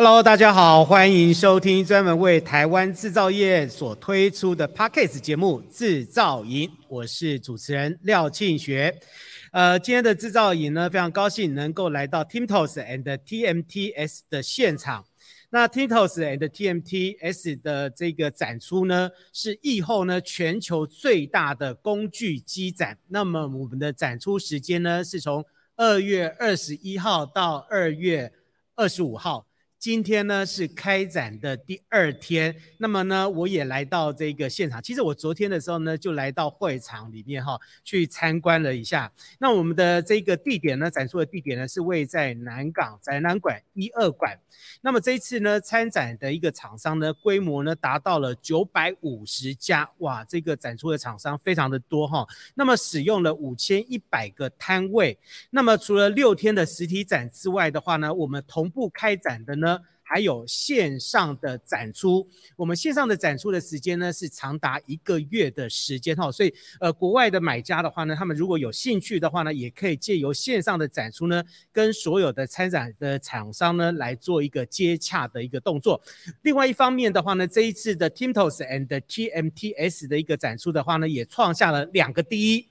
Hello，大家好，欢迎收听专门为台湾制造业所推出的 Podcast 节目《制造营》，我是主持人廖庆学。呃，今天的制造营呢，非常高兴能够来到 Timtos and TMTS 的现场。那 Timtos and TMTS 的这个展出呢，是疫后呢全球最大的工具机展。那么我们的展出时间呢，是从二月二十一号到二月二十五号。今天呢是开展的第二天，那么呢我也来到这个现场。其实我昨天的时候呢就来到会场里面哈，去参观了一下。那我们的这个地点呢，展出的地点呢是位在南港展览馆一二馆。那么这一次呢参展的一个厂商呢规模呢达到了九百五十家，哇，这个展出的厂商非常的多哈。那么使用了五千一百个摊位。那么除了六天的实体展之外的话呢，我们同步开展的呢。还有线上的展出，我们线上的展出的时间呢是长达一个月的时间哈，所以呃国外的买家的话呢，他们如果有兴趣的话呢，也可以借由线上的展出呢，跟所有的参展的厂商呢来做一个接洽的一个动作。另外一方面的话呢，这一次的 Timtos and TMTS 的一个展出的话呢，也创下了两个第一。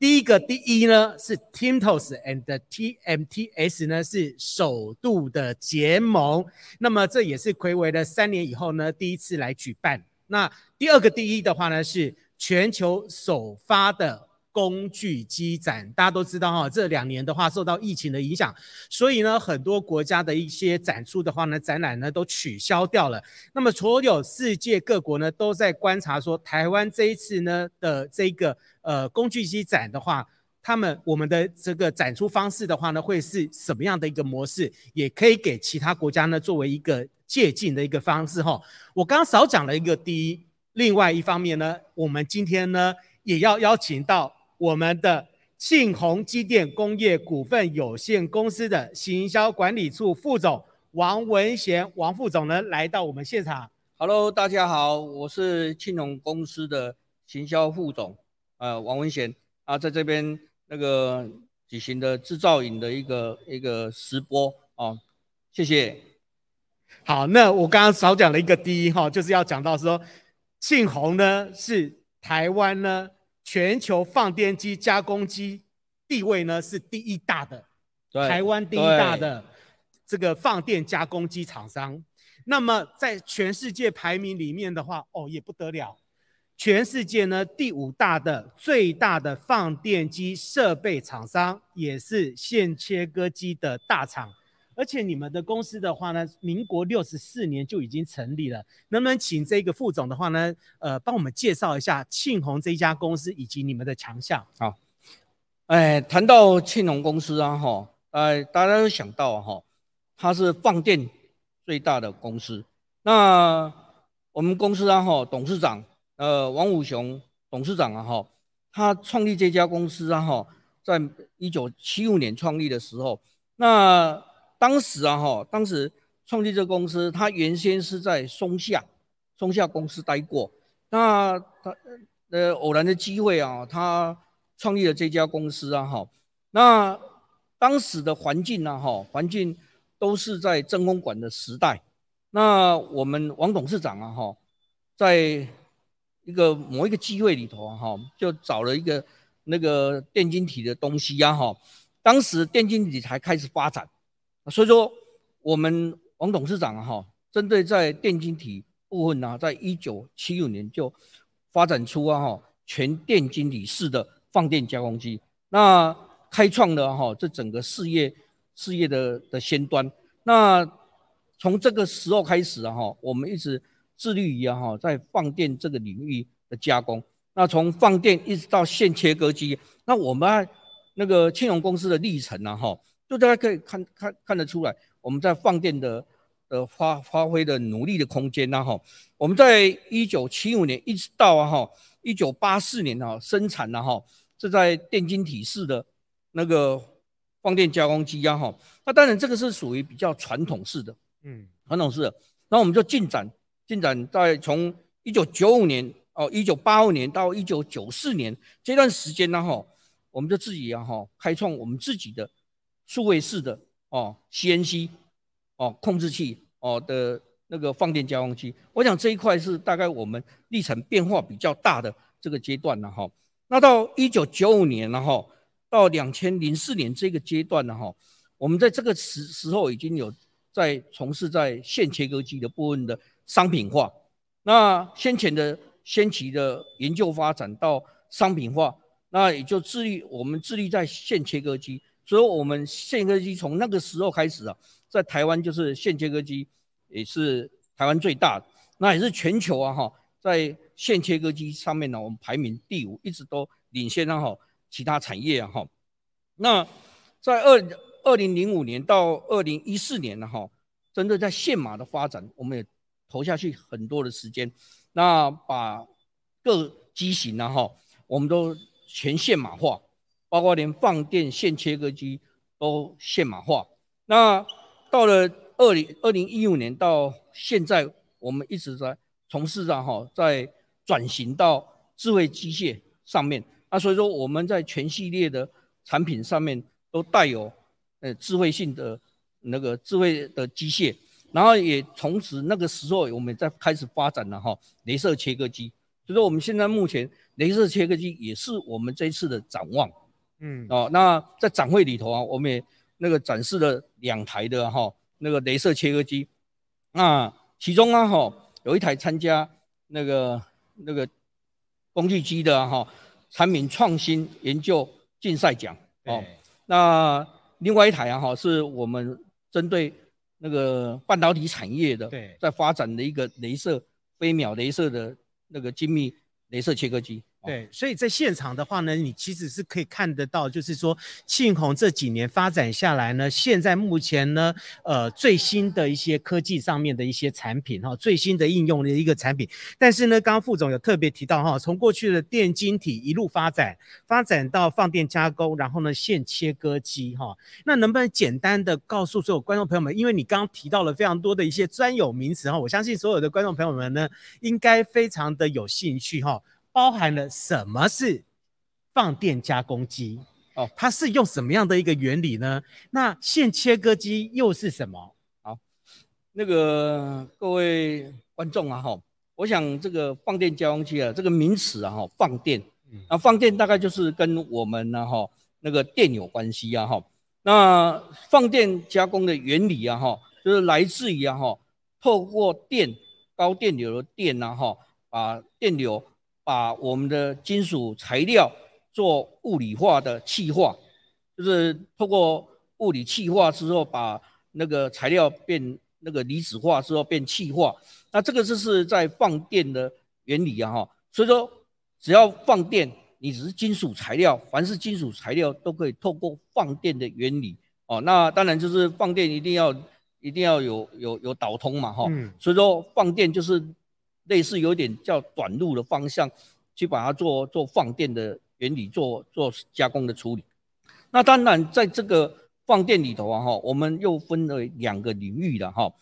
第一个第一呢是 Timtos and TMTS 呢是首度的结盟，那么这也是睽违了三年以后呢第一次来举办。那第二个第一的话呢是全球首发的。工具机展，大家都知道哈，这两年的话受到疫情的影响，所以呢，很多国家的一些展出的话呢，展览呢都取消掉了。那么，所有世界各国呢都在观察说，台湾这一次呢的这个呃工具机展的话，他们我们的这个展出方式的话呢，会是什么样的一个模式，也可以给其他国家呢作为一个借鉴的一个方式哈。我刚刚少讲了一个第一，另外一方面呢，我们今天呢也要邀请到。我们的庆鸿机电工业股份有限公司的行销管理处副总王文贤，王副总呢来到我们现场。Hello，大家好，我是庆鸿公司的行销副总，呃，王文贤啊，在这边那个举行的制造影的一个一个直播哦，谢谢。好，那我刚刚少讲了一个第一哈，就是要讲到说庆鸿呢是台湾呢。全球放电机加工机地位呢是第一大的，台湾第一大的这个放电加工机厂商。那么在全世界排名里面的话，哦也不得了，全世界呢第五大的最大的放电机设备厂商，也是线切割机的大厂。而且你们的公司的话呢，民国六十四年就已经成立了，能不能请这个副总的话呢，呃，帮我们介绍一下庆鸿这家公司以及你们的强项？好，哎，谈到庆鸿公司啊，哈，哎，大家都想到哈，它是放电最大的公司。那我们公司啊，哈，董事长呃王武雄董事长啊，哈，他创立这家公司啊，哈，在一九七五年创立的时候，那当时啊，哈，当时创立这个公司，他原先是在松下，松下公司待过。那他呃偶然的机会啊，他创立了这家公司啊，哈。那当时的环境呢，哈，环境都是在真空管的时代。那我们王董事长啊，哈，在一个某一个机会里头啊，哈，就找了一个那个电晶体的东西呀，哈。当时电晶体才开始发展。所以说，我们王董事长啊，哈，针对在电晶体部分呢，在一九七五年就发展出啊，哈，全电晶体式的放电加工机，那开创了哈这整个事业事业的的先端。那从这个时候开始啊，哈，我们一直致力于啊，哈，在放电这个领域的加工。那从放电一直到线切割机，那我们那个庆鸿公司的历程呢，哈。就大家可以看看看得出来，我们在放电的呃发发挥的努力的空间呐哈。我们在一九七五年一直到啊哈一九八四年哈生产了哈，这在电晶体式的那个放电加工机呀哈。那当然这个是属于比较传统式的，嗯，传统式的。那我们就进展进展在从一九九五年哦一九八五年到一九九四年这段时间呢哈，我们就自己啊哈开创我们自己的数位式的哦 CNC。哦，控制器哦的那个放电加工机，我想这一块是大概我们历程变化比较大的这个阶段了哈。那到一九九五年了哈，到两千零四年这个阶段了哈，我们在这个时时候已经有在从事在线切割机的部分的商品化。那先前的先期的研究发展到商品化，那也就致力我们致力在线切割机，所以我们线切割机从那个时候开始啊。在台湾就是线切割机，也是台湾最大的，那也是全球啊哈，在线切割机上面呢，我们排名第五，一直都领先了哈其他产业啊哈。那在二二零零五年到二零一四年呢哈，针对在线码的发展，我们也投下去很多的时间，那把各机型呢哈，我们都全线码化，包括连放电线切割机都线码化，那。到了二零二零一五年到现在，我们一直在从事着哈，在转型到智慧机械上面。那所以说，我们在全系列的产品上面都带有呃智慧性的那个智慧的机械，然后也同时那个时候，我们在开始发展了哈，雷射切割机。所以说，我们现在目前雷射切割机也是我们这一次的展望。嗯，哦，那在展会里头啊，我们也。那个展示了两台的哈，那个镭射切割机，那其中啊哈有一台参加那个那个工具机的哈产品创新研究竞赛奖哦，那另外一台啊哈是我们针对那个半导体产业的，在发展的一个镭射飞秒镭射的那个精密镭射切割机。对，所以在现场的话呢，你其实是可以看得到，就是说庆鸿这几年发展下来呢，现在目前呢，呃，最新的一些科技上面的一些产品哈，最新的应用的一个产品。但是呢，刚刚副总有特别提到哈，从过去的电晶体一路发展，发展到放电加工，然后呢，线切割机哈，那能不能简单的告诉所有观众朋友们，因为你刚刚提到了非常多的一些专有名词哈，我相信所有的观众朋友们呢，应该非常的有兴趣哈。包含了什么是放电加工机？哦，它是用什么样的一个原理呢？那线切割机又是什么？好，那个各位观众啊，哈，我想这个放电加工机啊，这个名词啊，哈，放电，啊，放电大概就是跟我们呢，哈，那个电有关系啊，哈。那放电加工的原理啊，哈，就是来自于啊，哈，透过电高电流的电啊，哈，把电流。把我们的金属材料做物理化的气化，就是透过物理气化之后，把那个材料变那个离子化之后变气化。那这个就是在放电的原理啊，哈。所以说，只要放电，你只是金属材料，凡是金属材料都可以透过放电的原理哦。那当然就是放电一定要一定要有有有导通嘛，哈。所以说放电就是。类似有点叫短路的方向，去把它做做放电的原理，做做加工的处理。那当然，在这个放电里头啊，哈，我们又分为两个领域的哈。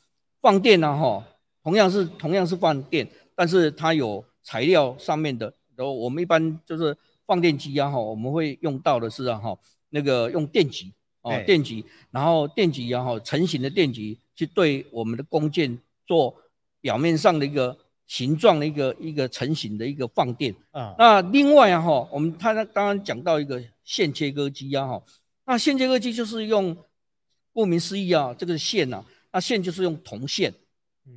放电呢，哈，同样是同样是放电，但是它有材料上面的。然后我们一般就是放电机啊，哈，我们会用到的是啊，哈，那个用电极哦，电极，然后电极然后成型的电极去对我们的工件做表面上的一个。形状的一个一个成型的一个放电。啊，那另外啊哈，我们他刚刚讲到一个线切割机啊哈，那线切割机就是用，顾名思义啊，这个线呐、啊，那线就是用铜线，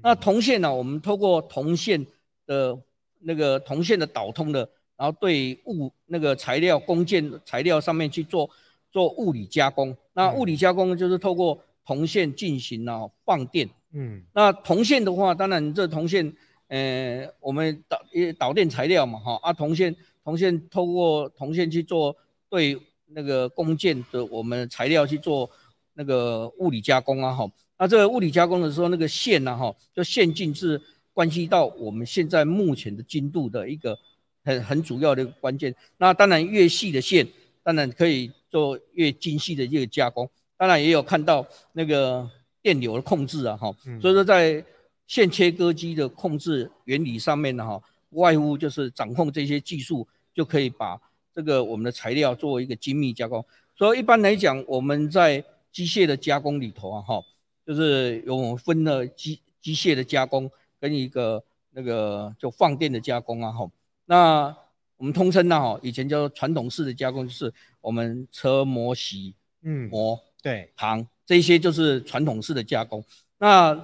那铜线呢、啊，我们透过铜线的那个铜线的导通的，然后对物那个材料工件材料上面去做做物理加工，那物理加工就是透过铜线进行了放电，嗯，那铜线的话，当然这铜线。呃，我们导一导电材料嘛，哈啊，铜线铜线透过铜线去做对那个工件的我们材料去做那个物理加工啊，哈，那这个物理加工的时候，那个线呢，哈，就线径是关系到我们现在目前的精度的一个很很主要的关键。那当然越细的线，当然可以做越精细的一个加工。当然也有看到那个电流的控制啊，哈，所以说在线切割机的控制原理上面呢，哈，无外乎就是掌控这些技术，就可以把这个我们的材料作为一个精密加工。所以一般来讲，我们在机械的加工里头啊，哈，就是有分了机机械的加工跟一个那个就放电的加工啊，哈。那我们通称呢，哈，以前叫做传统式的加工，就是我们车模洗，嗯，模对行这些就是传统式的加工。那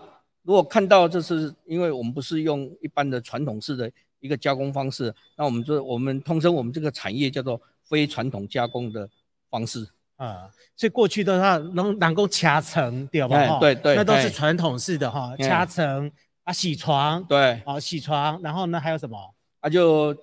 如果看到这是因为我们不是用一般的传统式的一个加工方式，那我们就我们通称我们这个产业叫做非传统加工的。方式啊，所以过去的话能能够掐层，对吧？对对，那都是传统式的哈，掐层啊，洗床，对，啊，洗床，然后呢还有什么？啊，就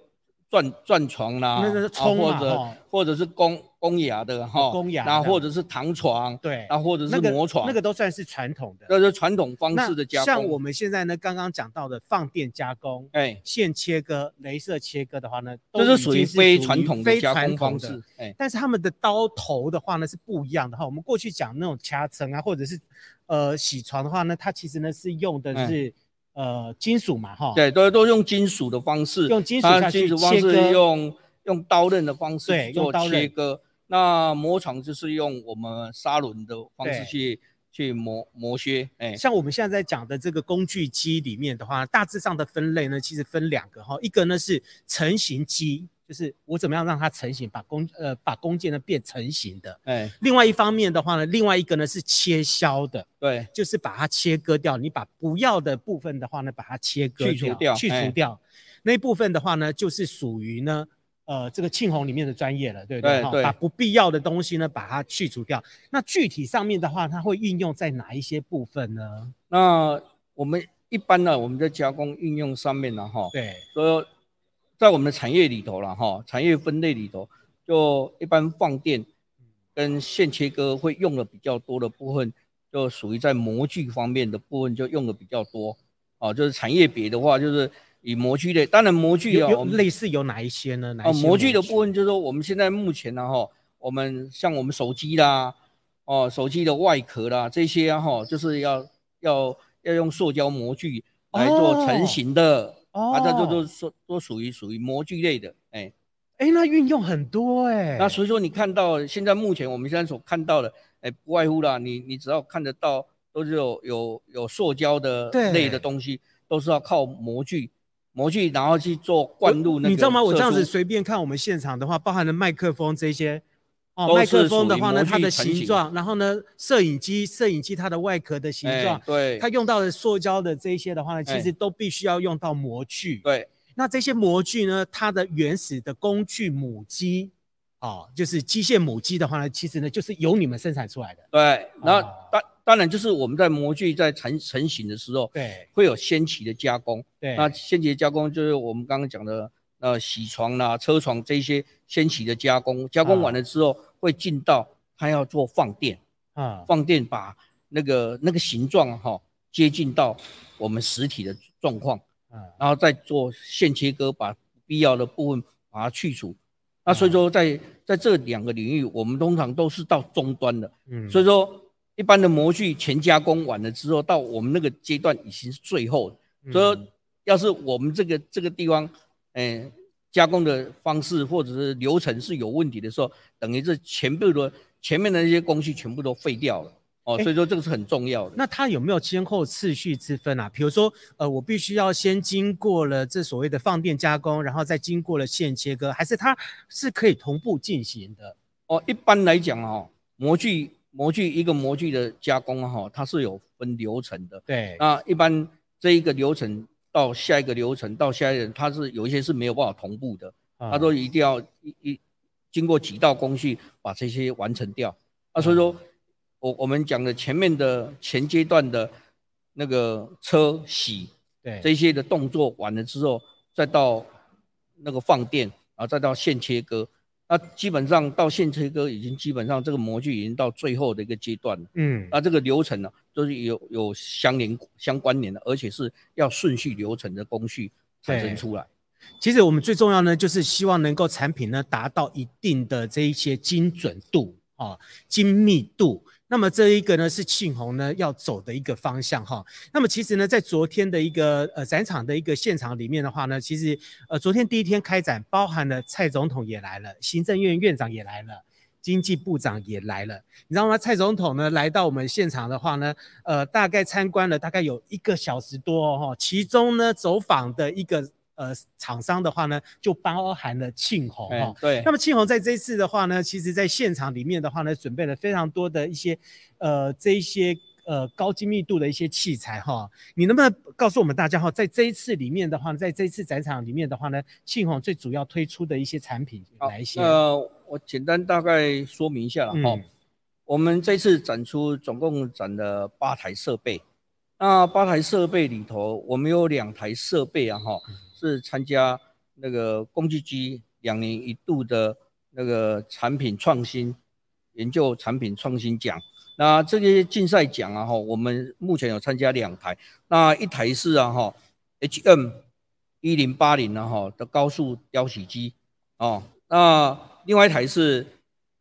转转床啦，那是冲或者或者是工。公牙的哈，公牙，然后或者是糖床，对，然后或者是磨床，那个都算是传统的，那是传统方式的加工。像我们现在呢，刚刚讲到的放电加工，哎，线切割、镭射切割的话呢，都是属于非传统的加工方式。哎，但是他们的刀头的话呢是不一样的哈。我们过去讲那种掐层啊，或者是呃铣床的话呢，它其实呢是用的是呃金属嘛哈。对，都都用金属的方式，用金属下去切割，用用刀刃的方式做切割。那磨床就是用我们砂轮的方式去去磨磨削，哎，像我们现在在讲的这个工具机里面的话，大致上的分类呢，其实分两个哈，一个呢是成型机，就是我怎么样让它成型，把工呃把工件呢变成型的，哎，另外一方面的话呢，另外一个呢是切削的，对，就是把它切割掉，你把不要的部分的话呢，把它切割掉，去除掉，去除掉，那一部分的话呢，就是属于呢。呃，这个庆红里面的专业了，对不对？对，对，把不必要的东西呢，把它去除掉。那具体上面的话，它会运用在哪一些部分呢？那我们一般呢，我们在加工运用上面呢，哈，对，所以在我们的产业里头了，哈，产业分类里头，就一般放电跟线切割会用的比较多的部分，就属于在模具方面的部分就用的比较多。哦，就是产业别的话，就是。以模具类，当然模具有，有类似有哪一些呢？哪一些模具？哦，模具的部分就是说，我们现在目前呢，哈，我们像我们手机啦，哦，手机的外壳啦，这些哈，就是要要要用塑胶模具来做成型的，哦，这就都属都属于属于模具类的，哎，哎，那运用很多哎，那所以说你看到现在目前我们现在所看到的，哎，不外乎啦，你你只要看得到，都是有有有塑胶的类的东西，都是要靠模具。模具，然后去做灌入那个。你知道吗？我这样子随便看我们现场的话，包含了麦克风这些，哦，麦克风的话呢，它的形状，然后呢，摄影机，摄影机它的外壳的形状，欸、对，它用到的塑胶的这些的话呢，其实都必须要用到模具。对，那这些模具呢，它的原始的工具母机，哦，就是机械母机的话呢，其实呢，就是由你们生产出来的。对，然后当。哦当然，就是我们在模具在成成型的时候，对，会有先期的加工。对，那先期的加工就是我们刚刚讲的，呃，铣床啦、车床这些先期的加工。加工完了之后，啊、会进到它要做放电啊，放电把那个那个形状哈、哦、接近到我们实体的状况，啊，然后再做线切割，把必要的部分把它去除。啊、那所以说在，在在这两个领域，我们通常都是到终端的。嗯，所以说。一般的模具全加工完了之后，到我们那个阶段已经是最后的。嗯、所以，要是我们这个这个地方，哎，加工的方式或者是流程是有问题的时候，等于是全部的前面的那些工序全部都废掉了。哦，所以说这个是很重要的。那它有没有先后次序之分啊？比如说，呃，我必须要先经过了这所谓的放电加工，然后再经过了线切割，还是它是可以同步进行的？哦，一般来讲哦，模具。模具一个模具的加工哈，它是有分流程的。对，那一般这一个流程到下一个流程到下一个，它是有一些是没有办法同步的。它都一定要一一经过几道工序把这些完成掉。啊，所以说我我们讲的前面的前阶段的那个车洗，对这些的动作完了之后，再到那个放电，然后再到线切割。那基本上到现切割已经基本上这个模具已经到最后的一个阶段了。嗯，那这个流程呢，都是有有相连相关联的，而且是要顺序流程的工序产生出来。其实我们最重要呢，就是希望能够产品呢达到一定的这一些精准度啊、精密度。那么这一个呢是庆鸿呢要走的一个方向哈。那么其实呢，在昨天的一个呃展场的一个现场里面的话呢，其实呃昨天第一天开展，包含了蔡总统也来了，行政院院长也来了，经济部长也来了。你知道吗？蔡总统呢来到我们现场的话呢，呃大概参观了大概有一个小时多哈，其中呢走访的一个。呃，厂商的话呢，就包含了庆红哈。对。那么庆红在这一次的话呢，其实在现场里面的话呢，准备了非常多的一些呃这一些呃高精密度的一些器材哈。你能不能告诉我们大家哈，在这一次里面的话，在这一次展场里面的话呢，庆鸿最主要推出的一些产品有哪一些？呃，我简单大概说明一下了哈。嗯、我们这次展出总共展了八台设备，那八台设备里头，我们有两台设备啊哈。是参加那个工具机两年一度的那个产品创新研究产品创新奖。那这些竞赛奖啊哈，我们目前有参加两台。那一台是啊哈，HM 一零八零啊哈的高速雕洗机哦。那另外一台是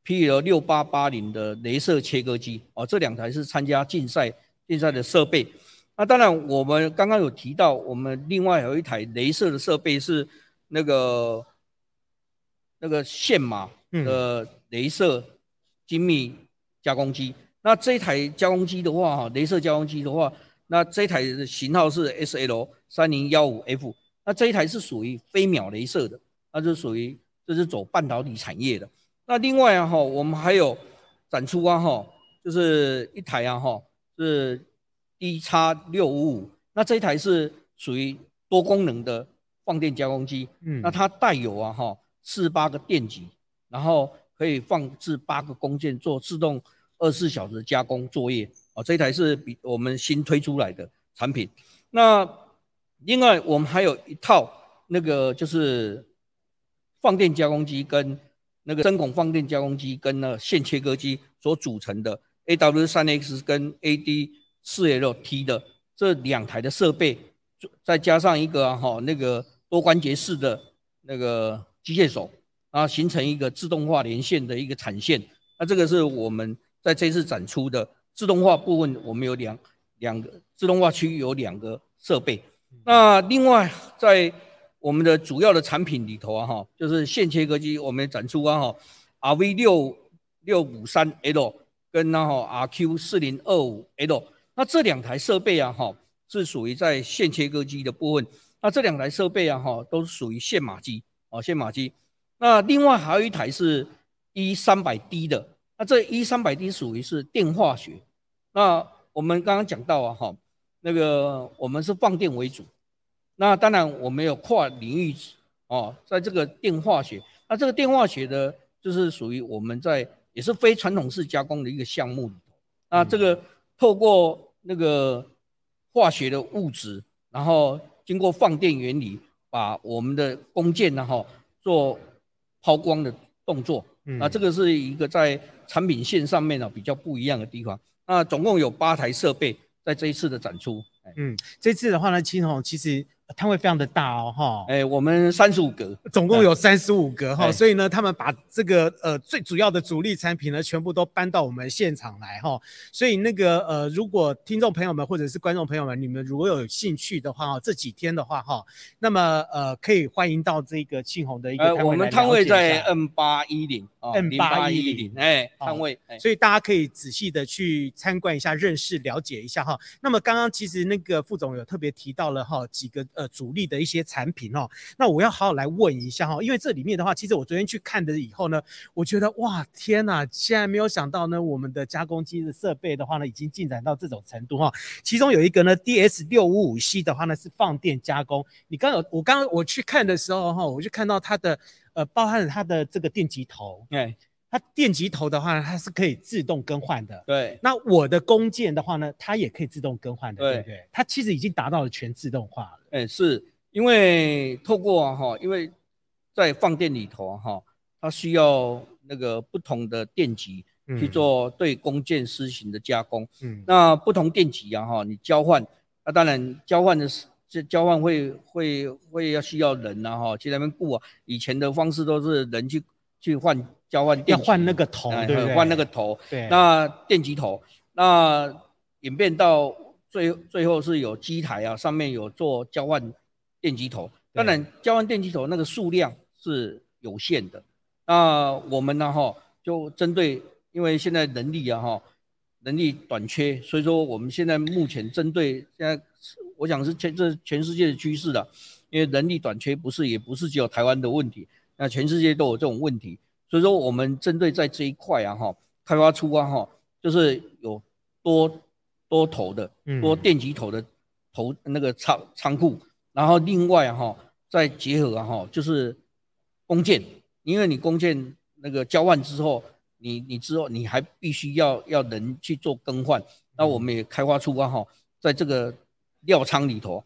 PL 六八八零的镭射切割机哦。这两台是参加竞赛竞赛的设备。那当然，我们刚刚有提到，我们另外有一台镭射的设备是那个那个线码的镭射精密加工机。嗯、那这一台加工机的话，哈，镭射加工机的话，那这一台的型号是 SL 三零幺五 F。那这一台是属于飞秒镭射的，那就属于这是走半导体产业的。那另外啊，哈，我们还有展出啊，哈，就是一台啊，哈，是。D 叉六五五，那这一台是属于多功能的放电加工机，嗯，那它带有啊哈四八个电极，然后可以放置八个工件做自动二十四小时加工作业啊，这一台是比我们新推出来的产品。那另外我们还有一套那个就是放电加工机跟那个针孔放电加工机跟那线切割机所组成的 AW 三 X 跟 AD。四 L T 的这两台的设备，再加上一个哈、啊、那个多关节式的那个机械手，啊，形成一个自动化连线的一个产线。那这个是我们在这次展出的自动化部分，我们有两两个自动化区有两个设备。那另外在我们的主要的产品里头啊哈，就是线切割机，我们展出啊哈 R V 六六五三 L 跟然后 R Q 四零二五 L。那这两台设备啊，哈，是属于在线切割机的部分。那这两台设备啊，哈，都是属于线码机啊，线码机。那另外还有一台是 E 三百 D 的。那这 E 三百 D 属于是电化学。那我们刚刚讲到啊，哈，那个我们是放电为主。那当然我们有跨领域哦，在这个电化学。那这个电化学的，就是属于我们在也是非传统式加工的一个项目里头。那这个。透过那个化学的物质，然后经过放电原理，把我们的弓箭呢哈做抛光的动作。嗯，那这个是一个在产品线上面呢比较不一样的地方。那总共有八台设备在这一次的展出。嗯，这次的话呢，青红其实。摊位非常的大哦，哈，哎，我们三十五格，总共有三十五格哈，所以呢，他们把这个呃最主要的主力产品呢，全部都搬到我们现场来哈，所以那个呃，如果听众朋友们或者是观众朋友们，你们如果有兴趣的话哈，这几天的话哈，那么呃，可以欢迎到这个庆鸿的一个摊位来了解一下。我们摊位在 N 八一零，N 八一零，哎，摊位，所以大家可以仔细的去参观一下，认识了解一下哈。那么刚刚其实那个副总有特别提到了哈几个呃。主力的一些产品哦，那我要好好来问一下哈，因为这里面的话，其实我昨天去看的以后呢，我觉得哇天呐，现在没有想到呢，我们的加工机的设备的话呢，已经进展到这种程度哈。其中有一个呢，DS 六五五 C 的话呢，是放电加工。你刚有我刚刚我去看的时候哈，我就看到它的呃，包含了它的这个电极头，对。它电极头的话呢，它是可以自动更换的。对，那我的工件的话呢，它也可以自动更换的，对，对不对？它其实已经达到了全自动化了。哎，是因为透过哈，因为在放电里头哈，它需要那个不同的电极去做对工件施行的加工。嗯，那不同电极啊哈，你交换，那当然交换的是这交换会会会要需要人呐哈，去那边雇啊。以前的方式都是人去去换交换电极，要换那个头，对不对？换那个头，对，那电极头，那演变到最最后是有机台啊，上面有做交换电机头。当然，交换电机头那个数量是有限的。那我们呢？哈，就针对，因为现在人力啊，哈，人力短缺，所以说我们现在目前针对现在，我想是全这全世界的趋势了。因为人力短缺不是也不是只有台湾的问题，那全世界都有这种问题。所以说我们针对在这一块啊，哈，开发出啊，哈，就是有多多头的多电极头的头那个仓仓库。然后另外哈，再结合哈，就是弓箭，因为你弓箭那个交换之后，你你之后你还必须要要人去做更换。那我们也开发出啊哈，在这个料仓里头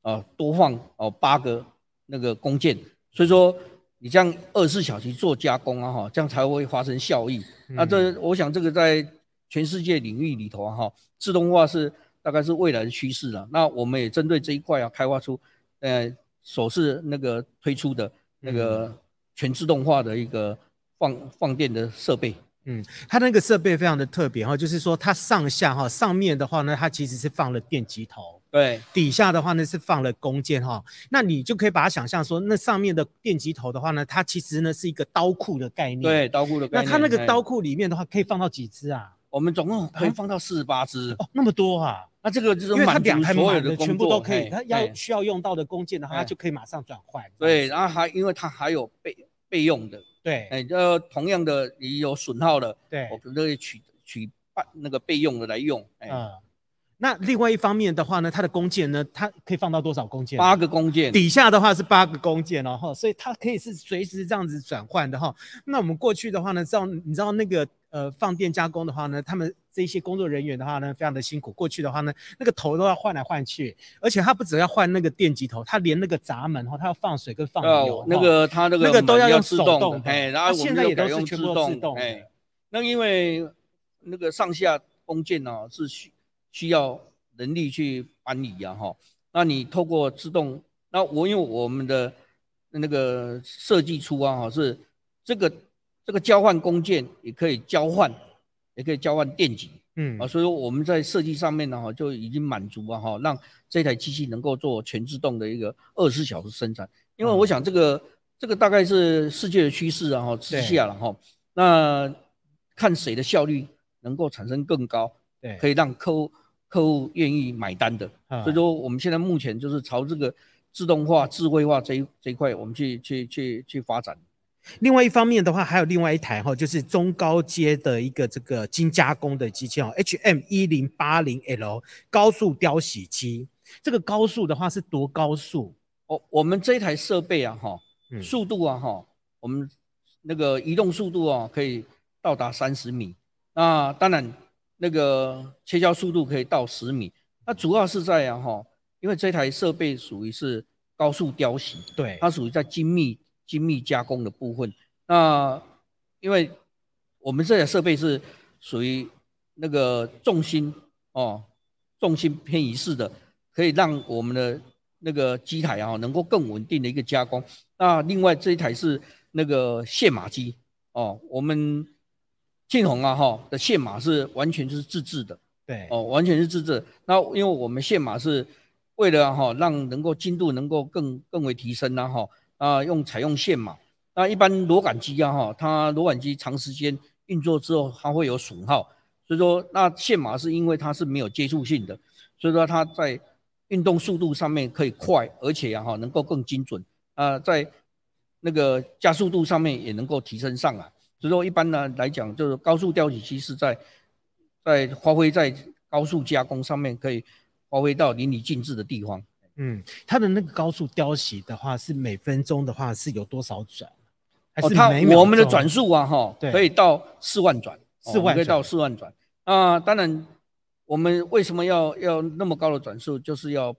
啊，多放哦八个那个弓箭，所以说你这样二十四小时做加工啊哈，这样才会发生效益。那这我想这个在全世界领域里头哈，自动化是。大概是未来的趋势了。那我们也针对这一块啊，开发出，呃，首次那个推出的那个全自动化的一个放放电的设备。嗯，它那个设备非常的特别哈，就是说它上下哈，上面的话呢，它其实是放了电极头，对，底下的话呢是放了弓箭哈。那你就可以把它想象说，那上面的电极头的话呢，它其实呢是一个刀库的概念。对，刀库的概念。那它那个刀库里面的话，可以放到几只啊？我们总共可以放到四十八只。哦，那么多啊！那这个就是满足所有的全部都可以，它要需要用到的弓箭的话，它就可以马上转换。对，然后还因为它还有备备用的，对，哎，就同样的你有损耗的，对，我们都可以取取半那个备用的来用。嗯，那另外一方面的话呢，它的弓箭呢，它可以放到多少弓箭？八个弓箭，底下的话是八个弓箭哦，哈，所以它可以是随时这样子转换的哈。那我们过去的话呢，知道你知道那个呃放电加工的话呢，他们。这些工作人员的话呢，非常的辛苦。过去的话呢，那个头都要换来换去，而且他不只要换那个电极头，他连那个闸门哈，他要放水跟放油，那个他那个那个都要用手动哎，然后现在也都是全部自动哎。那因为那个上下工件呢是需需要人力去搬移啊哈。那你透过自动，那我因为我们的那个设计出啊哈是这个这个交换弓箭也可以交换。也可以交换电极，嗯啊，所以说我们在设计上面呢，哈，就已经满足了哈，让这台机器能够做全自动的一个二十四小时生产。因为我想这个、嗯、这个大概是世界的趋势啊，哈之下了哈。那看谁的效率能够产生更高，对，可以让客户客户愿意买单的。嗯、所以说我们现在目前就是朝这个自动化、智慧化这一这一块，我们去去去去发展。另外一方面的话，还有另外一台哈，就是中高阶的一个这个精加工的机器哦，HM 一零八零 L 高速雕洗机。这个高速的话是多高速？哦，我们这一台设备啊，哈，速度啊，哈，我们那个移动速度啊，可以到达三十米。那当然，那个切削速度可以到十米。那主要是在啊，哈，因为这台设备属于是高速雕洗，对，它属于在精密。精密加工的部分，那因为我们这台设备是属于那个重心哦，重心偏移式的，可以让我们的那个机台啊能够更稳定的一个加工。那另外这一台是那个线码机哦，我们庆鸿啊哈的线码是完全就是自制的，对哦，完全是自制。那因为我们线码是为了哈让能够精度能够更更为提升啊哈。啊，用采用线码，那一般螺杆机啊，哈，它螺杆机长时间运作之后，它会有损耗，所以说那线码是因为它是没有接触性的，所以说它在运动速度上面可以快，而且啊哈能够更精准，啊，在那个加速度上面也能够提升上来，所以说一般呢来讲，就是高速吊起机是在在发挥在高速加工上面可以发挥到淋漓尽致的地方。嗯，它的那个高速雕洗的话，是每分钟的话是有多少转？还是每秒、哦、我们的转速啊，哈，可以到四万转，四万可以到四万转。啊，当然，我们为什么要要那么高的转速？就是要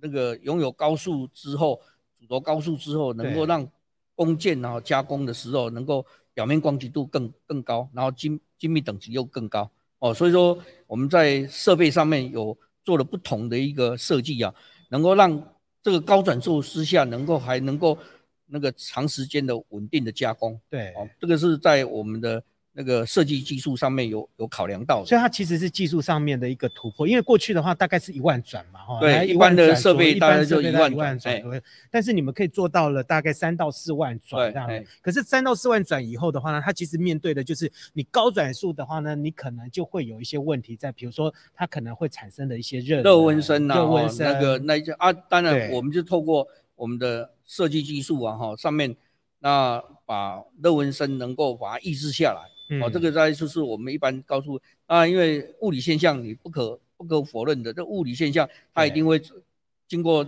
那个拥有高速之后，主轴高速之后，能够让工件然后加工的时候，能够表面光洁度更更高，然后精精密等级又更高哦。所以说我们在设备上面有做了不同的一个设计啊，能够让这个高转速之下能够还能够那个长时间的稳定的加工。对，哦，这个是在我们的。那个设计技术上面有有考量到，所以它其实是技术上面的一个突破。因为过去的话大概是一万转嘛，哈，对，一般的设备大概就一万转，对。但是你们可以做到了大概三到四万转这样。可是三到四万转以后的话呢，它其实面对的就是你高转速的话呢，你可能就会有一些问题在，比如说它可能会产生的一些热热温升啊，热温升那个那啊，当然我们就透过我们的设计技术啊，哈，上面那把热温升能够把它抑制下来。哦，这个在就是我们一般告诉啊，因为物理现象你不可不可否认的，这物理现象它一定会经过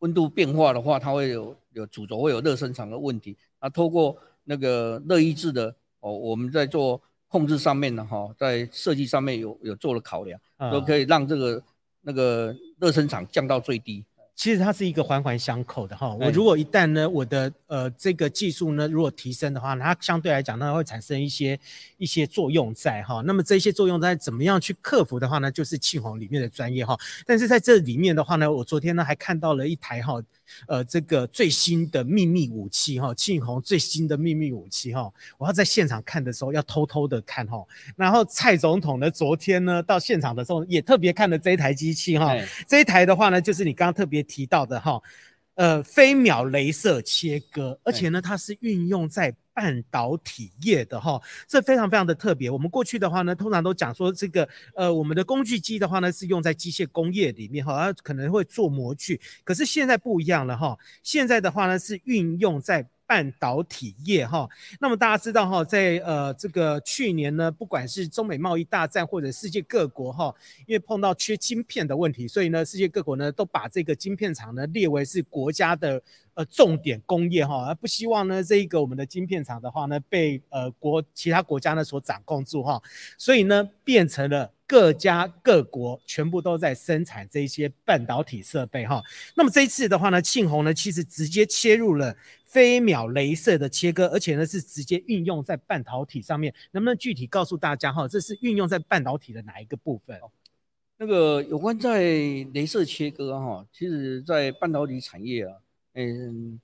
温度变化的话，它会有有主轴会有热生长的问题。啊，透过那个热抑制的哦，我们在做控制上面的，哈，在设计上面有有做了考量，都可以让这个那个热生产降到最低。其实它是一个环环相扣的哈，我如果一旦呢，我的呃这个技术呢，如果提升的话，它相对来讲呢会产生一些一些作用在哈。那么这些作用在怎么样去克服的话呢，就是庆红里面的专业哈。但是在这里面的话呢，我昨天呢还看到了一台哈。呃，这个最新的秘密武器哈，庆红最新的秘密武器哈，我要在现场看的时候要偷偷的看哈。然后蔡总统呢，昨天呢到现场的时候也特别看了这一台机器哈，这一台的话呢，就是你刚刚特别提到的哈。呃，飞秒镭射切割，而且呢，它是运用在半导体业的哈，这非常非常的特别。我们过去的话呢，通常都讲说这个，呃，我们的工具机的话呢，是用在机械工业里面哈，它可能会做模具，可是现在不一样了哈，现在的话呢，是运用在。半导体业哈，那么大家知道哈，在呃这个去年呢，不管是中美贸易大战或者世界各国哈，因为碰到缺晶片的问题，所以呢，世界各国呢都把这个晶片厂呢列为是国家的呃重点工业哈，而不希望呢这一个我们的晶片厂的话呢被呃国其他国家呢所掌控住哈，所以呢变成了各家各国全部都在生产这些半导体设备哈。那么这一次的话呢，庆鸿呢其实直接切入了。飞秒镭射的切割，而且呢是直接运用在半导体上面，能不能具体告诉大家哈？这是运用在半导体的哪一个部分？那个有关在镭射切割哈，其实在半导体产业啊，嗯，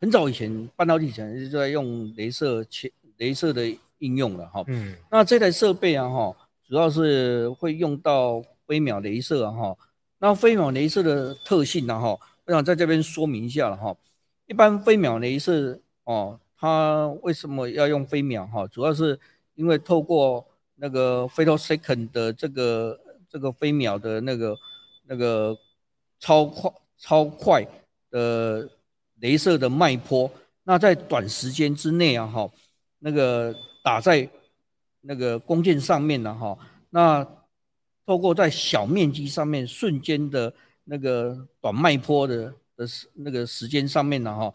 很早以前半导体产业就在用镭射切镭射的应用了哈。嗯，那这台设备啊哈，主要是会用到飞秒镭射哈。那飞秒镭射的特性呢哈，我想在这边说明一下了哈。一般飞秒镭射哦，它为什么要用飞秒哈？主要是因为透过那个 femtosecond 的这个这个飞秒的那个那个超快超快的镭射的脉波，那在短时间之内啊哈，那个打在那个弓箭上面呢哈，那透过在小面积上面瞬间的那个短脉波的。的时那个时间上面呢，哈，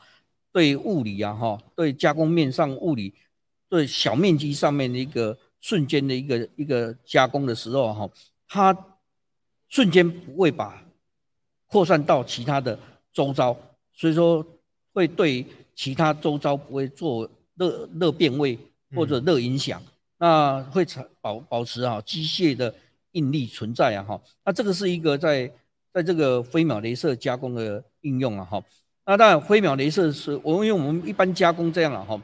对物理啊，哈，对加工面上物理，对小面积上面的一个瞬间的一个一个加工的时候，哈，它瞬间不会把扩散到其他的周遭，所以说会对其他周遭不会做热热变位或者热影响，那会保保持啊机械的应力存在啊，哈，那这个是一个在在这个飞秒镭射加工的。应用啊哈，那当然飞秒镭射是我们因为我们一般加工这样了哈，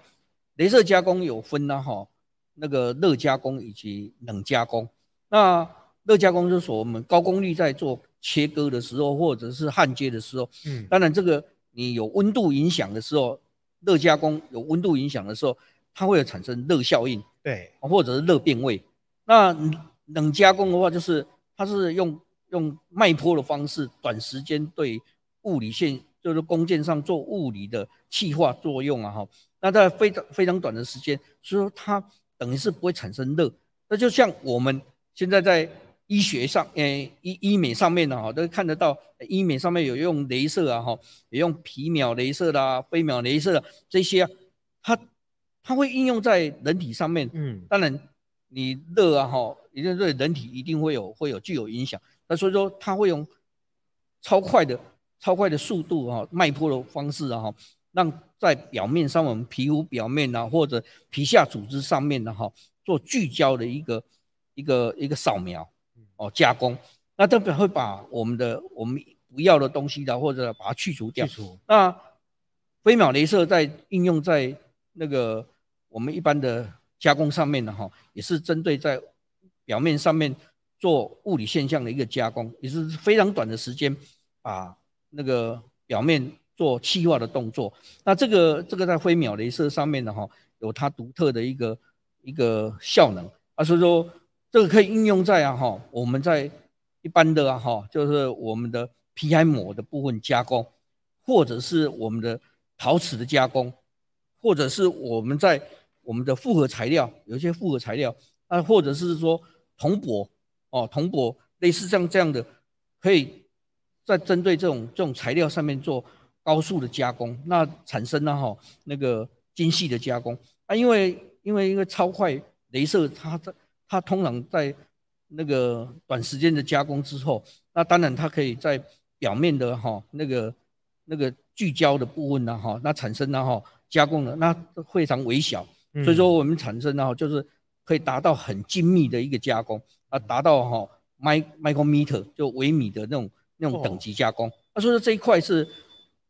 镭射加工有分呐哈，那个热加工以及冷加工。那热加工就是说我们高功率在做切割的时候，或者是焊接的时候，嗯，当然这个你有温度影响的时候，热加工有温度影响的时候，它会有产生热效应，对，或者是热变位。那冷加工的话，就是它是用用脉波的方式，短时间对。物理线就是工件上做物理的气化作用啊，哈，那在非常非常短的时间，所以说它等于是不会产生热。那就像我们现在在医学上，诶，医医美上面呢，哈，都看得到，医美上面有用镭射啊，哈，有用皮秒镭射啦、飞秒镭射这些啊，它它会应用在人体上面。嗯，当然你热啊，哈，一定对人体一定会有会有具有影响。那所以说它会用超快的。超快的速度啊，脉波的方式啊，哈，让在表面上，我们皮肤表面啊，或者皮下组织上面的哈，做聚焦的一个一个一个扫描哦加工，那特别会把我们的我们不要的东西的或者把它去除掉。除那飞秒镭射在应用在那个我们一般的加工上面的哈，也是针对在表面上面做物理现象的一个加工，也是非常短的时间把那个表面。做气化的动作，那这个这个在飞秒镭射上面的哈，有它独特的一个一个效能啊，所以说这个可以应用在啊哈，我们在一般的啊哈，就是我们的 PI 膜的部分加工，或者是我们的陶瓷的加工，或者是我们在我们的复合材料，有一些复合材料啊，或者是说铜箔哦，铜箔类似像这样的，可以在针对这种这种材料上面做。高速的加工，那产生了哈那个精细的加工啊，因为因为因为超快镭射，它在它通常在那个短时间的加工之后，那当然它可以在表面的哈那个那个聚焦的部分呢哈，那产生了哈加工了，那非常微小，所以说我们产生了就是可以达到很精密的一个加工啊，达到哈 micrometer 就微米的那种那种等级加工，那，所以说这一块是。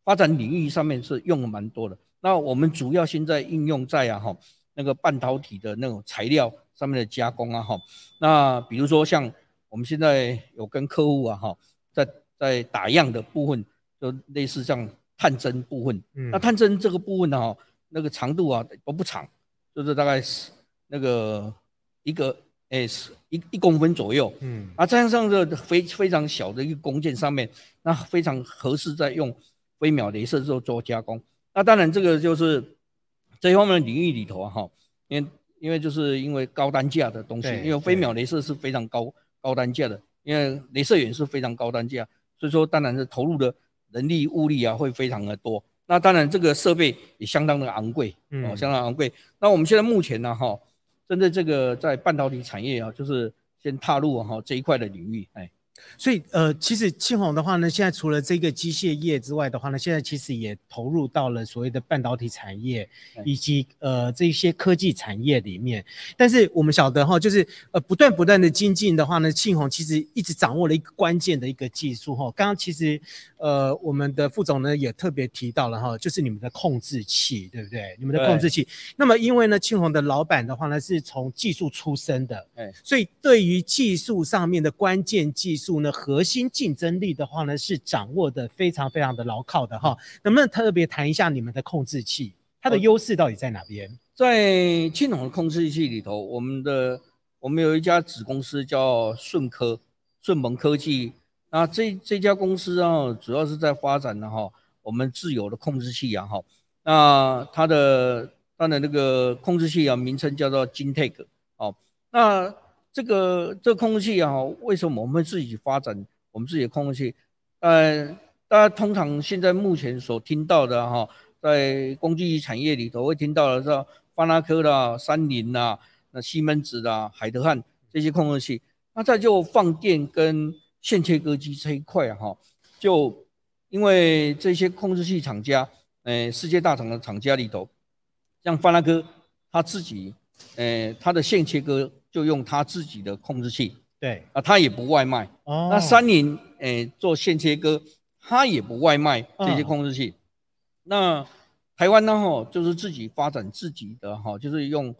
发展领域上面是用的蛮多的，那我们主要现在应用在啊哈那个半导体的那种材料上面的加工啊哈，那比如说像我们现在有跟客户啊哈在在打样的部分，就类似像探针部分，嗯，那探针这个部分呢哈，那个长度啊都不长，就是大概是那个一个 S 一一公分左右，嗯，啊这样上这非非常小的一个工件上面，那非常合适在用。飞秒镭射之后做加工，那当然这个就是这一方面的领域里头哈，因为因为就是因为高单价的东西，因为飞秒镭射是非常高高单价的，因为镭射源是非常高单价，所以说当然是投入的人力物力啊会非常的多。那当然这个设备也相当的昂贵，哦，相当昂贵。那我们现在目前呢哈，针对这个在半导体产业啊，就是先踏入哈这一块的领域，哎。所以，呃，其实庆宏的话呢，现在除了这个机械业之外的话呢，现在其实也投入到了所谓的半导体产业以及呃这些科技产业里面。但是我们晓得哈，就是呃不断不断的精进的话呢，庆宏其实一直掌握了一个关键的一个技术哈。刚刚其实呃我们的副总呢也特别提到了哈，就是你们的控制器，对不对？你们的控制器。那么因为呢，庆宏的老板的话呢是从技术出身的，所以对于技术上面的关键技术。核心竞争力的话呢，是掌握的非常非常的牢靠的哈。能不能特别谈一下你们的控制器，它的优势到底在哪边？在青龙的控制器里头，我们的我们有一家子公司叫顺科顺盟科技，那这这家公司啊，主要是在发展的哈，我们自有的控制器啊哈。那它的它的那个控制器啊，名称叫做 GenTek 哦，那。这个这个控制器啊，为什么我们会自己发展我们自己的控制器？呃，大家通常现在目前所听到的哈，在工具产业里头会听到的是发那科啦、三菱啦、那西门子啦、海德汉这些控制器。那再就放电跟线切割机这一块哈，就因为这些控制器厂家，呃，世界大厂的厂家里头，像发那科他自己，呃，他的线切割。就用他自己的控制器，对啊，他也不外卖。哦，那三菱诶、欸、做线切割，他也不外卖这些控制器。哦、那台湾呢？哈，就是自己发展自己的哈，就是用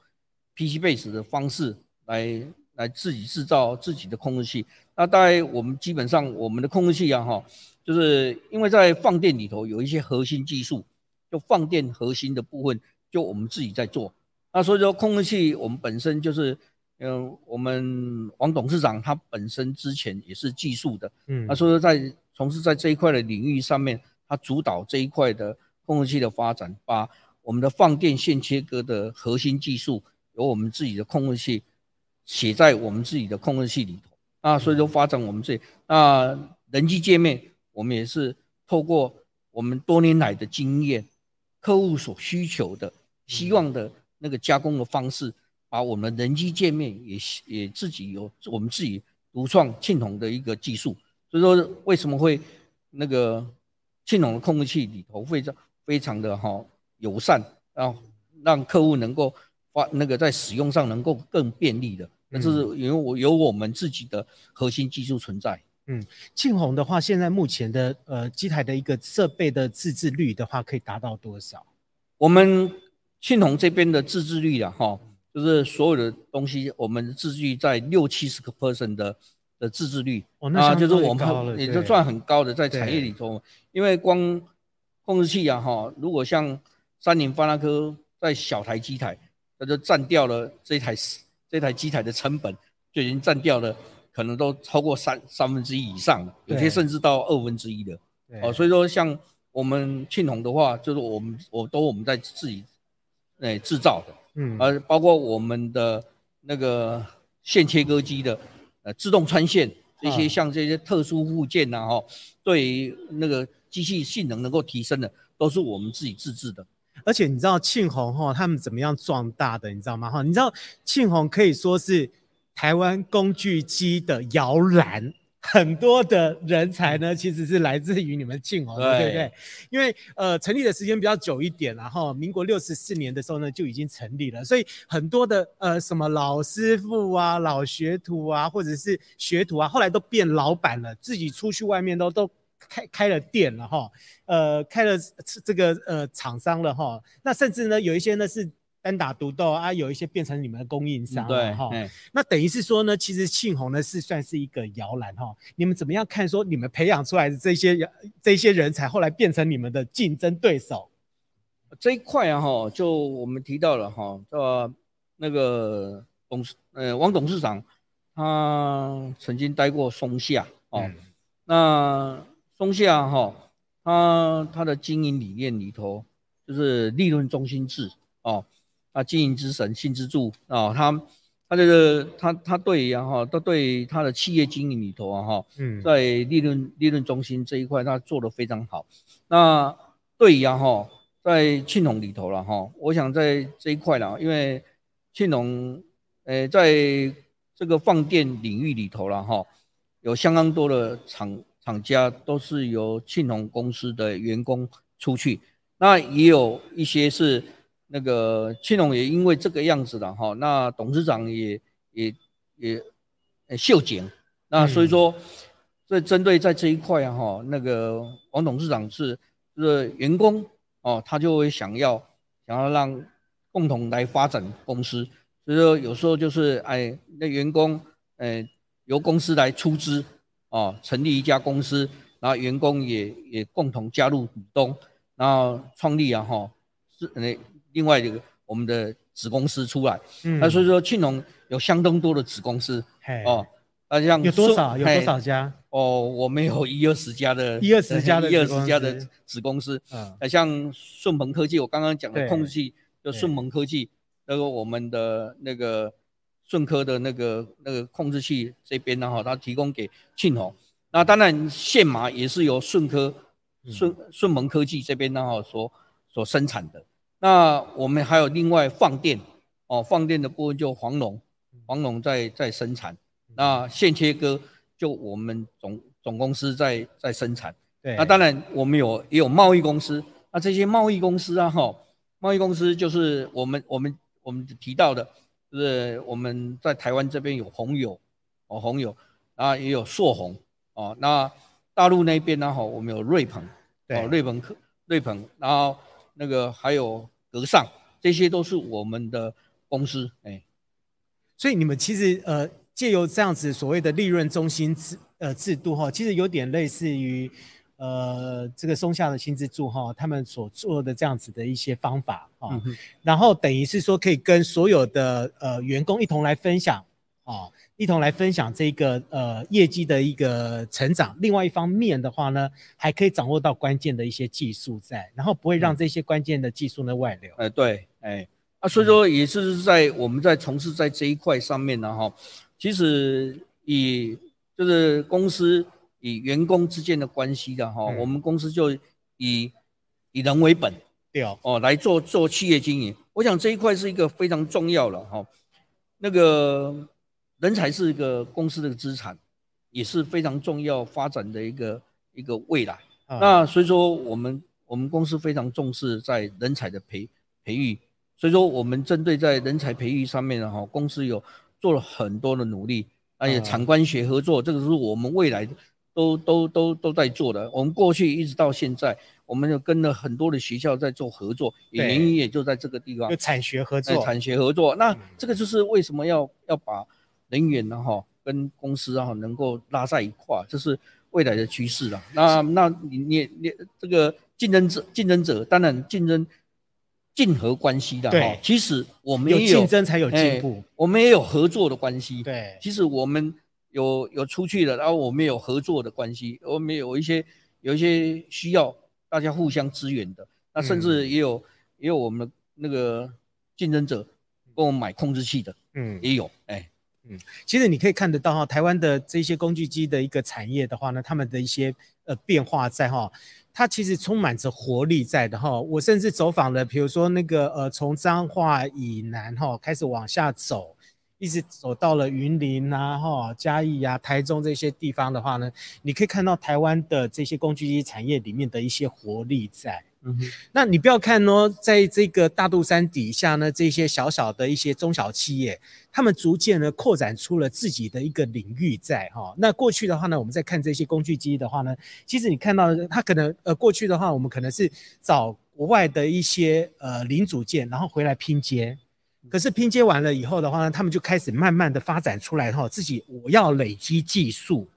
PC base 的方式来来自己制造自己的控制器。那大概我们基本上我们的控制器啊，哈，就是因为在放电里头有一些核心技术，就放电核心的部分，就我们自己在做。那所以说控制器我们本身就是。嗯，我们王董事长他本身之前也是技术的，嗯，他说在从事在这一块的领域上面，他主导这一块的控制器的发展，把我们的放电线切割的核心技术由我们自己的控制器写在我们自己的控制器里头，啊，所以说发展我们这那人机界面，我们也是透过我们多年来的经验，客户所需求的、希望的那个加工的方式。把我们人机界面也也自己有我们自己独创庆宏的一个技术，所以说为什么会那个庆宏的控制器里头非常非常的哈友善，然后让客户能够发那个在使用上能够更便利的。那这是因为我有我们自己的核心技术存在。嗯，庆红的话，现在目前的呃机台的一个设备的自制率的话，可以达到多少？我们庆红这边的自制率啊，哈，就是所有的东西，我们自制率在六七十个 percent 的的自制率，哦，那就是我们也就算很高的，在产业里头，因为光控制器啊，哈，如果像三菱、发那科在小台机台，那就占掉了这台这台机台的成本，就已经占掉了。可能都超过三三分之一以上，有些甚至到二分之一的。哦，所以说像我们庆宏的话，就是我们我都我们在自己诶制造的，嗯，而包括我们的那个线切割机的呃自动穿线这些像这些特殊附件呐哈，对于那个机器性能能够提升的，都是我们自己自制的。而且你知道庆鸿哈他们怎么样壮大的？你知道吗？哈，你知道庆鸿可以说是。台湾工具机的摇篮，很多的人才呢，其实是来自于你们庆宏，对不对？因为呃，成立的时间比较久一点，然后民国六十四年的时候呢，就已经成立了，所以很多的呃什么老师傅啊、老学徒啊，或者是学徒啊，后来都变老板了，自己出去外面都都开开了店了哈，呃，开了这个呃厂商了哈，那甚至呢，有一些呢是。单打独斗啊，有一些变成你们的供应商，对哈。那等于是说呢，其实庆宏呢是算是一个摇篮哈。你们怎么样看说你们培养出来的这些这些人才，后来变成你们的竞争对手？这一块啊哈，就我们提到了哈，呃那个董事呃王董事长，他曾经待过松下哦。嗯、那松下哈，他他的经营理念里头就是利润中心制哦。啊，经营之神，信之助啊，他他这个他他对呀哈，他对他的企业经营里头啊哈，嗯，在利润利润中心这一块，他做的非常好。那对呀哈，在庆隆里头了哈，我想在这一块了，因为庆隆呃，在这个放电领域里头了哈，有相当多的厂厂家都是由庆隆公司的员工出去，那也有一些是。那个庆隆也因为这个样子的哈，那董事长也也也秀景，那所以说，所以针对在这一块哈，那个王董事长是就是员工哦，他就会想要想要让共同来发展公司，所以说有时候就是哎，那员工哎由公司来出资哦，成立一家公司，然后员工也也共同加入股东，然后创立啊哈是那。另外一个我们的子公司出来，嗯，那所以说庆隆有相当多的子公司，嘿。哦，那像有多少？有多少家？哦，我们有 一二十家的，一二十家的，一二十家的子公司，嗯，那像顺鹏科技，我刚刚讲的控制器，就顺鹏科技，那个我们的那个顺科的那个那个控制器这边呢哈，它提供给庆隆，那当然线码也是由顺科顺顺鹏科技这边呢哈所所生产的。那我们还有另外放电哦，放电的部分就黄龙，黄龙在在生产。那线切割就我们总总公司在在生产。对。那当然我们有也有贸易公司。那这些贸易公司啊，哈，贸易公司就是我们我们我们提到的，就是我们在台湾这边有红友哦，红友，然后也有硕红哦。那大陆那边呢，哈，我们有瑞鹏哦，瑞鹏科瑞鹏，然后那个还有。格上，这些都是我们的公司，哎，所以你们其实呃借由这样子所谓的利润中心制呃制度哈，其实有点类似于呃这个松下的新之助哈，他们所做的这样子的一些方法哈，嗯、然后等于是说可以跟所有的呃员工一同来分享啊。一同来分享这个呃业绩的一个成长。另外一方面的话呢，还可以掌握到关键的一些技术在，然后不会让这些关键的技术呢外流。哎、嗯，对，哎，啊，所以说也是在我们在从事在这一块上面呢，哈，其实以就是公司以员工之间的关系的哈，嗯、我们公司就以以人为本，对哦，哦来做做企业经营。我想这一块是一个非常重要的哈，那个。人才是一个公司的资产，也是非常重要发展的一个一个未来。嗯、那所以说，我们我们公司非常重视在人才的培培育，所以说我们针对在人才培育上面呢，哈，公司有做了很多的努力，而且产官学合作，这个是我们未来都都都都在做的。我们过去一直到现在，我们就跟了很多的学校在做合作，原因也就在这个地方，产学合作，产学合作。那这个就是为什么要要把人员呢，哈，跟公司啊能够拉在一块，这是未来的趋势了。那那你你你这个。竞争者，竞争者当然竞争竞合关系的哈。其实我们也有竞争才有进步，我们也有合作的关系。对，其实我们有有出去的，然后我们有合作的关系，我们有一些有一些需要大家互相支援的。那甚至也有、嗯、也有我们那个竞争者跟我们买控制器的，嗯，也有哎，嗯，其实你可以看得到哈，台湾的这些工具机的一个产业的话呢，他们的一些呃变化在哈。它其实充满着活力在的哈，我甚至走访了，比如说那个呃，从彰化以南哈开始往下走，一直走到了云林啊哈、嘉义啊、台中这些地方的话呢，你可以看到台湾的这些工具机产业里面的一些活力在。那你不要看哦，在这个大肚山底下呢，这些小小的一些中小企业，他们逐渐呢扩展出了自己的一个领域在哈。那过去的话呢，我们在看这些工具机的话呢，其实你看到它可能呃过去的话，我们可能是找国外的一些呃零组件，然后回来拼接。可是拼接完了以后的话呢，他们就开始慢慢的发展出来哈，自己我要累积技术，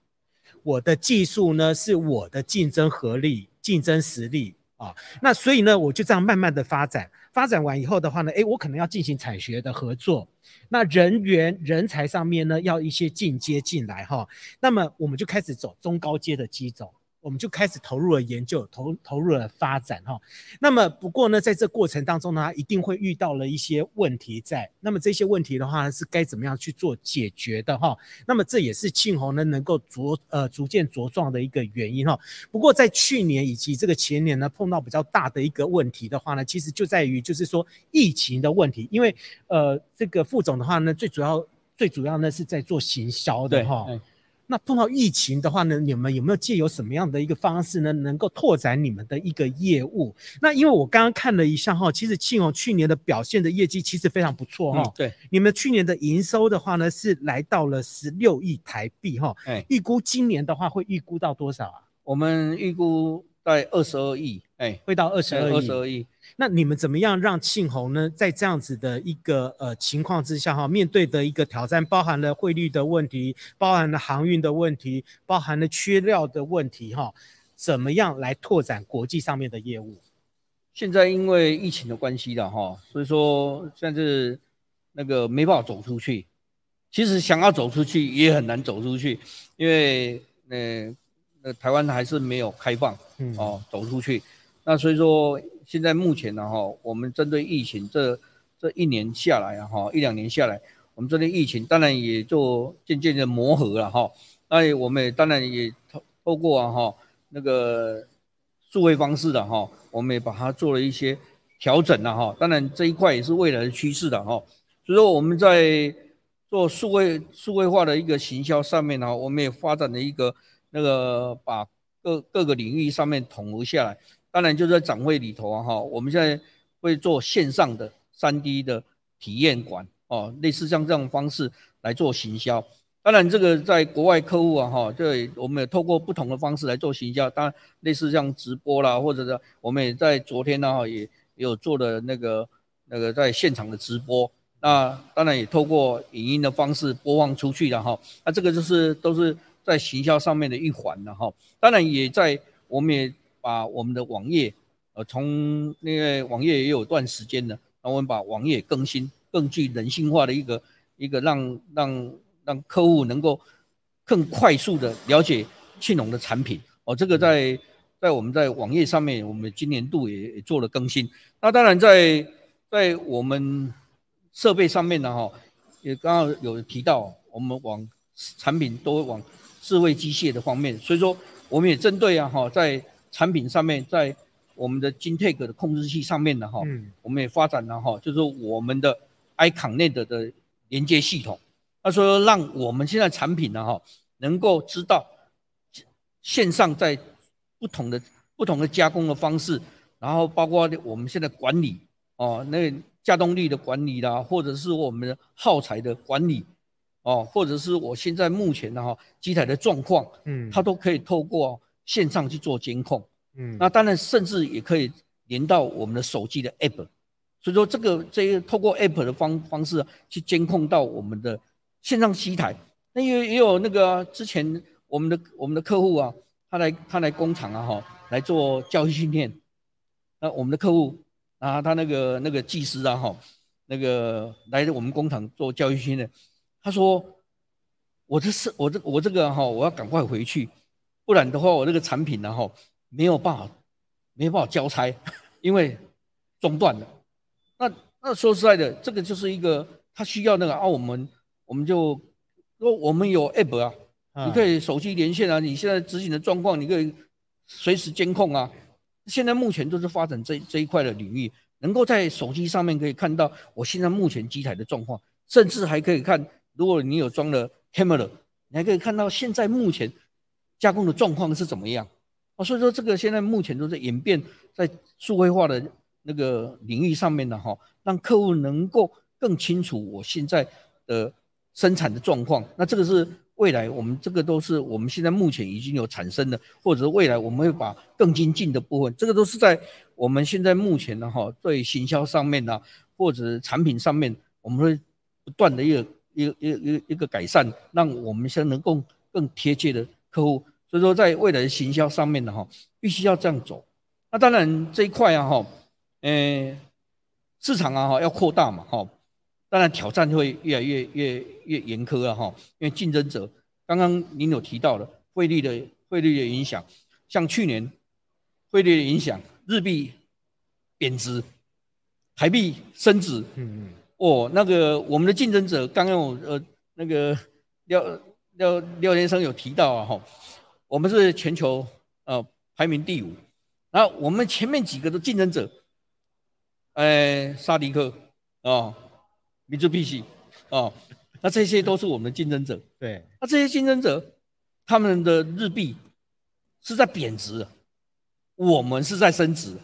我的技术呢是我的竞争合力、竞争实力。啊，那所以呢，我就这样慢慢的发展，发展完以后的话呢，诶，我可能要进行产学的合作，那人员人才上面呢，要一些进阶进来哈，那么我们就开始走中高阶的机种。我们就开始投入了研究，投投入了发展哈。那么不过呢，在这过程当中呢，一定会遇到了一些问题在。那么这些问题的话是该怎么样去做解决的哈？那么这也是庆鸿呢能够茁呃逐渐茁壮的一个原因哈。不过在去年以及这个前年呢，碰到比较大的一个问题的话呢，其实就在于就是说疫情的问题，因为呃这个副总的话呢，最主要最主要呢是在做行销的哈。那碰到疫情的话呢，你们有没有借由什么样的一个方式呢，能够拓展你们的一个业务？那因为我刚刚看了一下哈，其实庆鸿去年的表现的业绩其实非常不错哈、嗯。对，你们去年的营收的话呢，是来到了十六亿台币哈。哎，预估今年的话会预估到多少啊？我们预估在二十二亿，哎，会到二十二亿。二十二亿。那你们怎么样让庆红呢，在这样子的一个呃情况之下哈，面对的一个挑战，包含了汇率的问题，包含了航运的问题，包含了缺料的问题哈，怎么样来拓展国际上面的业务？现在因为疫情的关系了哈，所以说现在是那个没办法走出去。其实想要走出去也很难走出去，因为呃那台湾还是没有开放哦，走出去。那所以说。现在目前呢，哈，我们针对疫情这这一年下来啊，哈，一两年下来，我们针对疫情，当然也就渐渐的磨合了，哈。那我们也当然也透透过啊，哈，那个数位方式的哈，我们也把它做了一些调整了，哈。当然这一块也是未来的趋势的，哈。所以说我们在做数位数位化的一个行销上面呢，我们也发展了一个那个把各各个领域上面统合下来。当然，就在展会里头啊，哈，我们现在会做线上的三 D 的体验馆哦，类似像这种方式来做行销。当然，这个在国外客户啊，哈，对，我们也透过不同的方式来做行销。当然，类似像直播啦，或者是我们也在昨天呢，哈，也有做的那个那个在现场的直播。那当然也透过影音的方式播放出去的哈。那这个就是都是在行销上面的一环的哈。当然，也在我们也。把我们的网页，呃，从那个网页也有段时间了，那我们把网页更新，更具人性化的一个一个让让让客户能够更快速的了解庆鸿的产品。哦，这个在在我们在网页上面，我们今年度也也做了更新。那当然在在我们设备上面呢，哈，也刚刚有提到，我们往产品都往智慧机械的方面，所以说我们也针对啊，哈，在产品上面，在我们的 Gtech 的控制器上面呢，哈，我们也发展了哈，就是我们的 iConnect 的连接系统。他说，让我们现在产品呢，哈，能够知道线上在不同的不同的加工的方式，然后包括我们现在管理哦，那个架动力的管理啦，或者是我们的耗材的管理哦，或者是我现在目前的哈机台的状况，嗯，它都可以透过线上去做监控，嗯，那当然甚至也可以连到我们的手机的 app，所以说这个这个透过 app 的方方式去监控到我们的线上机台，那也也有那个之前我们的我们的客户啊，他来他来工厂啊哈来做教育训练。那我们的客户啊，他那个那个技师啊，哈，那个来我们工厂做教育训练，他说：“我这是我这我这个哈，我要赶快回去，不然的话，我这个产品然后没有办法，没有办法交差，因为中断了。那那说实在的，这个就是一个他需要那个啊，我们我们就说我们有 app 啊，你可以手机连线啊，你现在执行的状况，你可以随时监控啊。”现在目前都是发展这这一块的领域，能够在手机上面可以看到我现在目前机台的状况，甚至还可以看，如果你有装了 camera，你还可以看到现在目前加工的状况是怎么样。哦，所以说这个现在目前都在演变在数位化的那个领域上面的哈，让客户能够更清楚我现在的生产的状况。那这个是。未来我们这个都是我们现在目前已经有产生的，或者是未来我们会把更精进的部分，这个都是在我们现在目前的哈，对行销上面呢，或者产品上面，我们会不断的一个一个一一一个改善，让我们先能够更贴切的客户。所以说，在未来的行销上面的哈，必须要这样走。那当然这一块啊哈，呃，市场啊哈要扩大嘛哈。当然挑战会越来越越越严苛啊哈，因为竞争者，刚刚您有提到了汇率的汇率的影响，像去年汇率的影响，日币贬值，台币升值，嗯嗯，哦，那个我们的竞争者刚刚我呃那个廖廖廖先生有提到啊哈，我们是全球呃排名第五，然后我们前面几个的竞争者，哎，沙迪克啊。米珠必须啊，那这些都是我们的竞争者。对，那这些竞争者，他们的日币是在贬值，我们是在升值，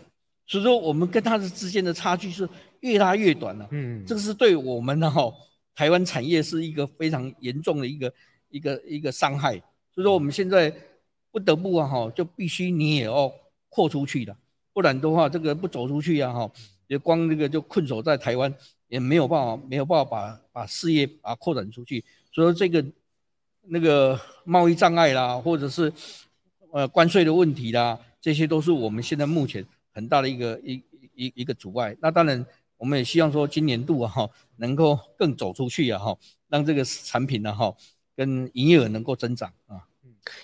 所以说我们跟他的之间的差距是越拉越短了。嗯，这个是对我们的哈台湾产业是一个非常严重的一个一个一个伤害。所以说我们现在不得不啊哈，就必须你也要扩出去的，不然的话这个不走出去啊哈，也光这个就困守在台湾。也没有办法，没有办法把把事业啊扩展出去，所以说这个那个贸易障碍啦，或者是呃关税的问题啦，这些都是我们现在目前很大的一个一一一个阻碍。那当然，我们也希望说今年度哈能够更走出去啊哈，让这个产品呢哈跟营业额能够增长啊。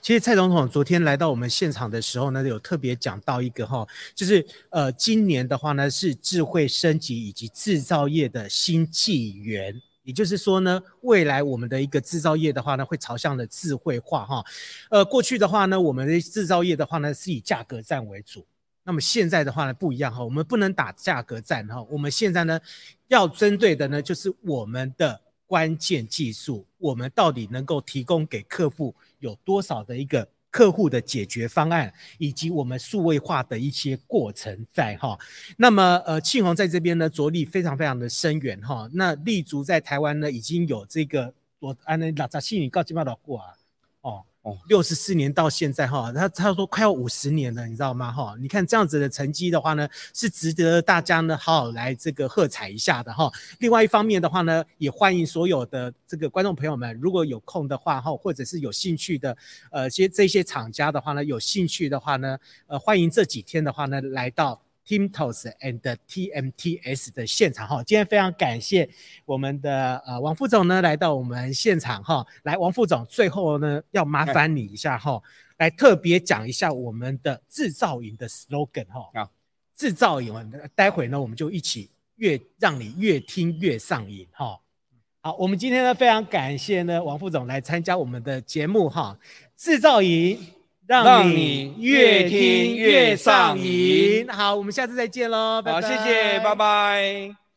其实蔡总统昨天来到我们现场的时候呢，有特别讲到一个哈，就是呃，今年的话呢是智慧升级以及制造业的新纪元，也就是说呢，未来我们的一个制造业的话呢会朝向了智慧化哈。呃，过去的话呢，我们的制造业的话呢是以价格战为主，那么现在的话呢不一样哈，我们不能打价格战哈，我们现在呢要针对的呢就是我们的。关键技术，我们到底能够提供给客户有多少的一个客户的解决方案，以及我们数位化的一些过程在哈。那么呃，庆鸿在这边呢着力非常非常的深远哈。那立足在台湾呢已经有这个我安那拉扎西尼告基巴老过啊哦。哦，六十四年到现在哈，他他说快要五十年了，你知道吗？哈，你看这样子的成绩的话呢，是值得大家呢好好来这个喝彩一下的哈。另外一方面的话呢，也欢迎所有的这个观众朋友们，如果有空的话哈，或者是有兴趣的，呃，些这些厂家的话呢，有兴趣的话呢，呃，欢迎这几天的话呢来到。Timtos and TMTS 的现场哈，今天非常感谢我们的呃王副总呢来到我们现场哈，来王副总最后呢要麻烦你一下哈，来特别讲一下我们的制造营的 slogan 哈，啊，制造营，待会呢我们就一起越让你越听越上瘾哈，好，我们今天呢非常感谢呢王副总来参加我们的节目哈，制造营。让你越听越上瘾。好，我们下次再见喽，拜拜。好，谢谢，拜拜。